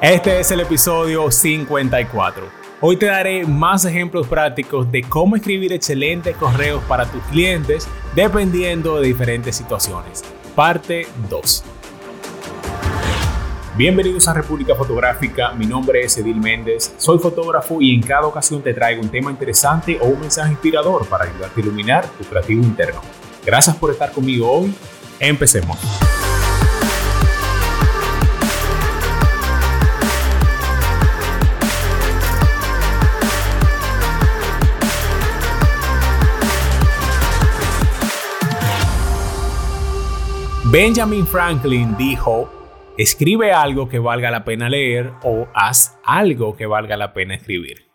Este es el episodio 54. Hoy te daré más ejemplos prácticos de cómo escribir excelentes correos para tus clientes dependiendo de diferentes situaciones. Parte 2. Bienvenidos a República Fotográfica, mi nombre es Edil Méndez, soy fotógrafo y en cada ocasión te traigo un tema interesante o un mensaje inspirador para ayudarte a iluminar tu creativo interno. Gracias por estar conmigo hoy, empecemos. Benjamin Franklin dijo, escribe algo que valga la pena leer o haz algo que valga la pena escribir.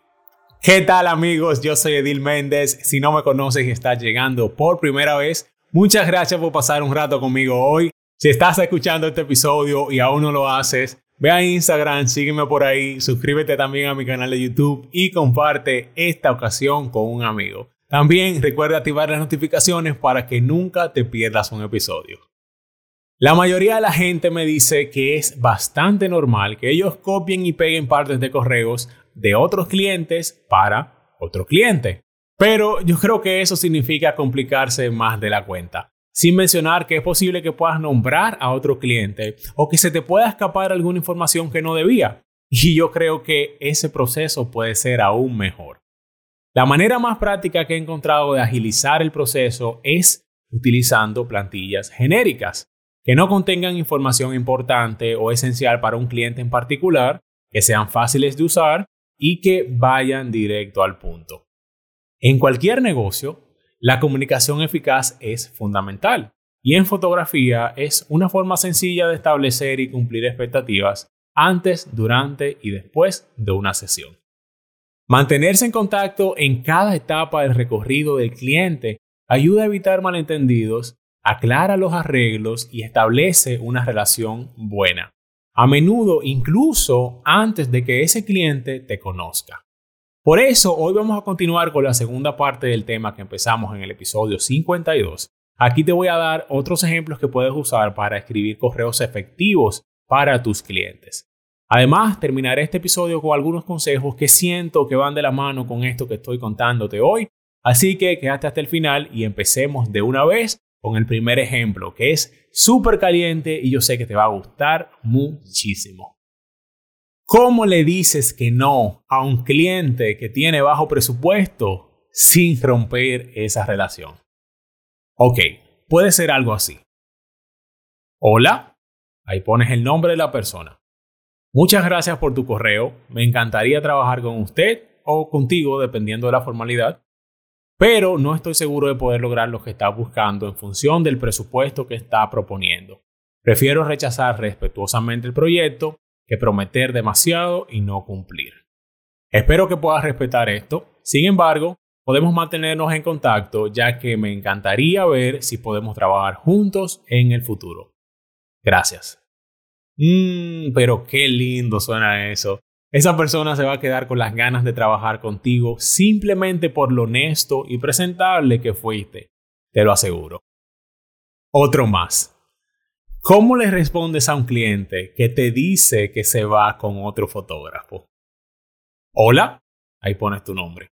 ¿Qué tal amigos? Yo soy Edil Méndez. Si no me conoces y estás llegando por primera vez, muchas gracias por pasar un rato conmigo hoy. Si estás escuchando este episodio y aún no lo haces, ve a Instagram, sígueme por ahí, suscríbete también a mi canal de YouTube y comparte esta ocasión con un amigo. También recuerda activar las notificaciones para que nunca te pierdas un episodio. La mayoría de la gente me dice que es bastante normal que ellos copien y peguen partes de correos de otros clientes para otro cliente. Pero yo creo que eso significa complicarse más de la cuenta. Sin mencionar que es posible que puedas nombrar a otro cliente o que se te pueda escapar alguna información que no debía. Y yo creo que ese proceso puede ser aún mejor. La manera más práctica que he encontrado de agilizar el proceso es utilizando plantillas genéricas que no contengan información importante o esencial para un cliente en particular, que sean fáciles de usar y que vayan directo al punto. En cualquier negocio, la comunicación eficaz es fundamental y en fotografía es una forma sencilla de establecer y cumplir expectativas antes, durante y después de una sesión. Mantenerse en contacto en cada etapa del recorrido del cliente ayuda a evitar malentendidos aclara los arreglos y establece una relación buena. A menudo incluso antes de que ese cliente te conozca. Por eso hoy vamos a continuar con la segunda parte del tema que empezamos en el episodio 52. Aquí te voy a dar otros ejemplos que puedes usar para escribir correos efectivos para tus clientes. Además, terminaré este episodio con algunos consejos que siento que van de la mano con esto que estoy contándote hoy. Así que quédate hasta el final y empecemos de una vez con el primer ejemplo, que es súper caliente y yo sé que te va a gustar muchísimo. ¿Cómo le dices que no a un cliente que tiene bajo presupuesto sin romper esa relación? Ok, puede ser algo así. Hola, ahí pones el nombre de la persona. Muchas gracias por tu correo, me encantaría trabajar con usted o contigo dependiendo de la formalidad pero no estoy seguro de poder lograr lo que está buscando en función del presupuesto que está proponiendo. Prefiero rechazar respetuosamente el proyecto que prometer demasiado y no cumplir. Espero que puedas respetar esto. Sin embargo, podemos mantenernos en contacto ya que me encantaría ver si podemos trabajar juntos en el futuro. Gracias. Mmm, pero qué lindo suena eso. Esa persona se va a quedar con las ganas de trabajar contigo simplemente por lo honesto y presentable que fuiste, te lo aseguro. Otro más. ¿Cómo le respondes a un cliente que te dice que se va con otro fotógrafo? Hola, ahí pones tu nombre.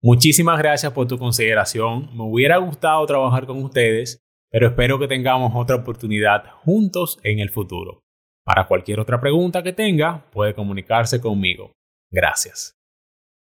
Muchísimas gracias por tu consideración. Me hubiera gustado trabajar con ustedes, pero espero que tengamos otra oportunidad juntos en el futuro. Para cualquier otra pregunta que tenga, puede comunicarse conmigo. Gracias.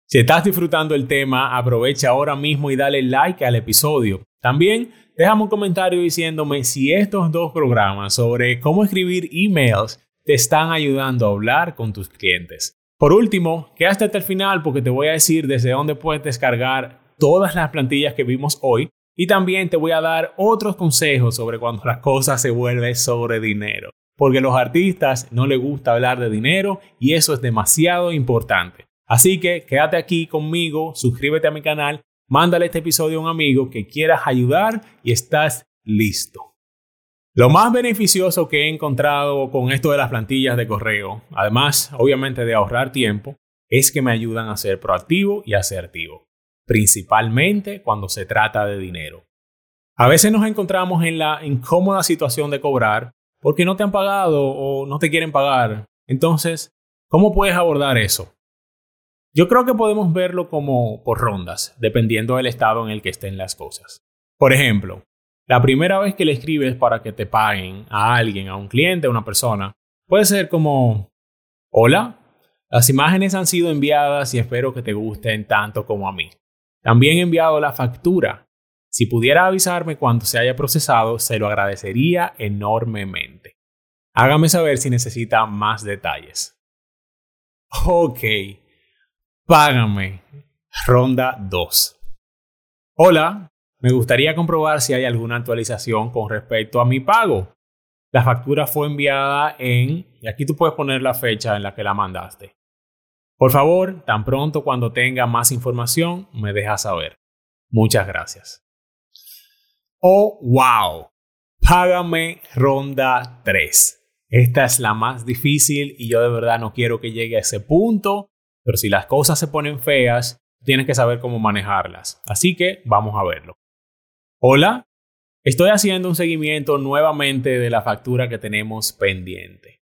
Si estás disfrutando el tema, aprovecha ahora mismo y dale like al episodio. También déjame un comentario diciéndome si estos dos programas sobre cómo escribir emails te están ayudando a hablar con tus clientes. Por último, quédate hasta el final porque te voy a decir desde dónde puedes descargar todas las plantillas que vimos hoy y también te voy a dar otros consejos sobre cuando las cosas se vuelven sobre dinero porque a los artistas no les gusta hablar de dinero y eso es demasiado importante. Así que quédate aquí conmigo, suscríbete a mi canal, mándale este episodio a un amigo que quieras ayudar y estás listo. Lo más beneficioso que he encontrado con esto de las plantillas de correo, además obviamente de ahorrar tiempo, es que me ayudan a ser proactivo y asertivo, principalmente cuando se trata de dinero. A veces nos encontramos en la incómoda situación de cobrar porque no te han pagado o no te quieren pagar. Entonces, ¿Cómo puedes abordar eso? Yo creo que podemos verlo como por rondas, dependiendo del estado en el que estén las cosas. Por ejemplo, la primera vez que le escribes para que te paguen a alguien, a un cliente, a una persona, puede ser como, hola, las imágenes han sido enviadas y espero que te gusten tanto como a mí. También he enviado la factura. Si pudiera avisarme cuando se haya procesado, se lo agradecería enormemente. Hágame saber si necesita más detalles. Ok, págame. Ronda 2. Hola, me gustaría comprobar si hay alguna actualización con respecto a mi pago. La factura fue enviada en, y aquí tú puedes poner la fecha en la que la mandaste. Por favor, tan pronto cuando tenga más información, me deja saber. Muchas gracias. Oh, wow. Págame ronda 3. Esta es la más difícil y yo de verdad no quiero que llegue a ese punto, pero si las cosas se ponen feas, tienes que saber cómo manejarlas. Así que vamos a verlo. Hola, estoy haciendo un seguimiento nuevamente de la factura que tenemos pendiente.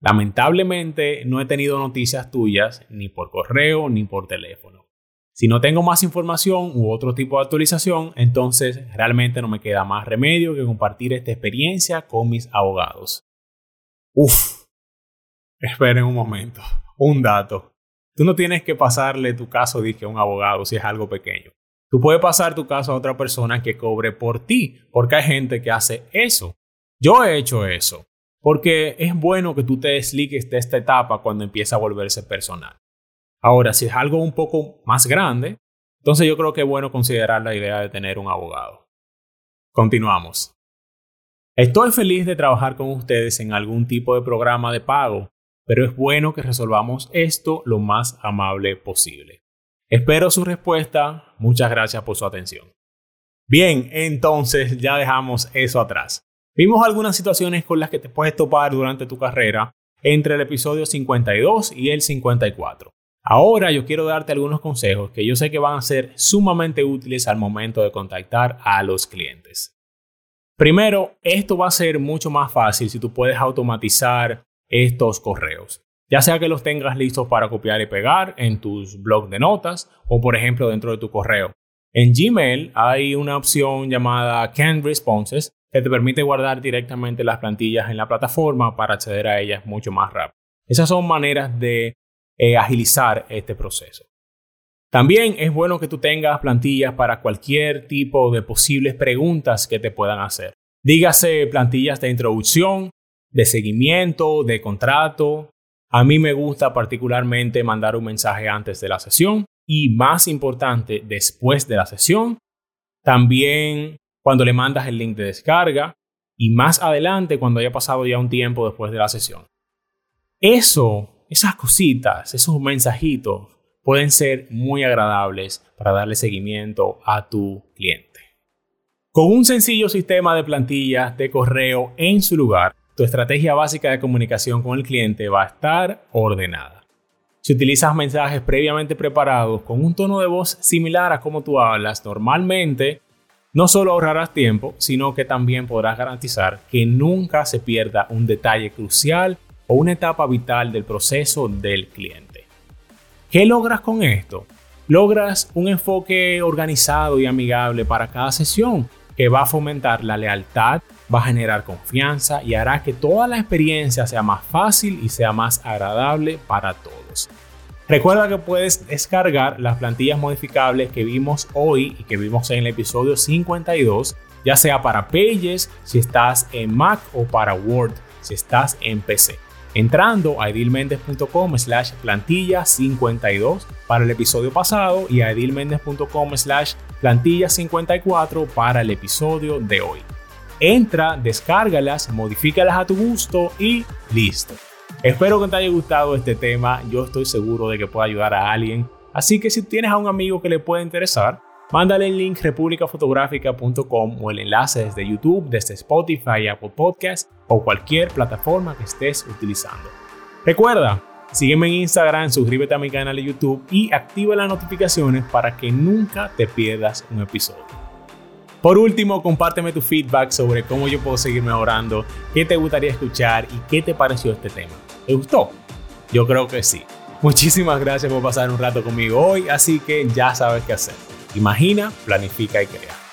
Lamentablemente no he tenido noticias tuyas ni por correo ni por teléfono. Si no tengo más información u otro tipo de actualización, entonces realmente no me queda más remedio que compartir esta experiencia con mis abogados. Uf, esperen un momento, un dato. Tú no tienes que pasarle tu caso a un abogado si es algo pequeño. Tú puedes pasar tu caso a otra persona que cobre por ti, porque hay gente que hace eso. Yo he hecho eso, porque es bueno que tú te desliques de esta etapa cuando empieza a volverse personal. Ahora, si es algo un poco más grande, entonces yo creo que es bueno considerar la idea de tener un abogado. Continuamos. Estoy feliz de trabajar con ustedes en algún tipo de programa de pago, pero es bueno que resolvamos esto lo más amable posible. Espero su respuesta. Muchas gracias por su atención. Bien, entonces ya dejamos eso atrás. Vimos algunas situaciones con las que te puedes topar durante tu carrera entre el episodio 52 y el 54. Ahora yo quiero darte algunos consejos que yo sé que van a ser sumamente útiles al momento de contactar a los clientes. Primero, esto va a ser mucho más fácil si tú puedes automatizar estos correos ya sea que los tengas listos para copiar y pegar en tus blogs de notas o por ejemplo dentro de tu correo. En Gmail hay una opción llamada Canned Responses que te permite guardar directamente las plantillas en la plataforma para acceder a ellas mucho más rápido. Esas son maneras de eh, agilizar este proceso. También es bueno que tú tengas plantillas para cualquier tipo de posibles preguntas que te puedan hacer. Dígase plantillas de introducción, de seguimiento, de contrato, a mí me gusta particularmente mandar un mensaje antes de la sesión y más importante, después de la sesión. También cuando le mandas el link de descarga y más adelante cuando haya pasado ya un tiempo después de la sesión. Eso, esas cositas, esos mensajitos pueden ser muy agradables para darle seguimiento a tu cliente. Con un sencillo sistema de plantillas de correo en su lugar, tu estrategia básica de comunicación con el cliente va a estar ordenada. Si utilizas mensajes previamente preparados con un tono de voz similar a como tú hablas normalmente, no solo ahorrarás tiempo, sino que también podrás garantizar que nunca se pierda un detalle crucial o una etapa vital del proceso del cliente. ¿Qué logras con esto? Logras un enfoque organizado y amigable para cada sesión que va a fomentar la lealtad va a generar confianza y hará que toda la experiencia sea más fácil y sea más agradable para todos. Recuerda que puedes descargar las plantillas modificables que vimos hoy y que vimos en el episodio 52, ya sea para Pages si estás en Mac o para Word si estás en PC. Entrando a edilmendez.com slash plantilla 52 para el episodio pasado y a edilmendez.com slash plantilla 54 para el episodio de hoy. Entra, descárgalas, modifícalas a tu gusto y listo. Espero que te haya gustado este tema, yo estoy seguro de que puede ayudar a alguien, así que si tienes a un amigo que le pueda interesar, mándale el link republicafotográfica.com o el enlace desde YouTube, desde Spotify, Apple Podcasts o cualquier plataforma que estés utilizando. Recuerda, sígueme en Instagram, suscríbete a mi canal de YouTube y activa las notificaciones para que nunca te pierdas un episodio. Por último, compárteme tu feedback sobre cómo yo puedo seguir mejorando, qué te gustaría escuchar y qué te pareció este tema. ¿Te gustó? Yo creo que sí. Muchísimas gracias por pasar un rato conmigo hoy, así que ya sabes qué hacer. Imagina, planifica y crea.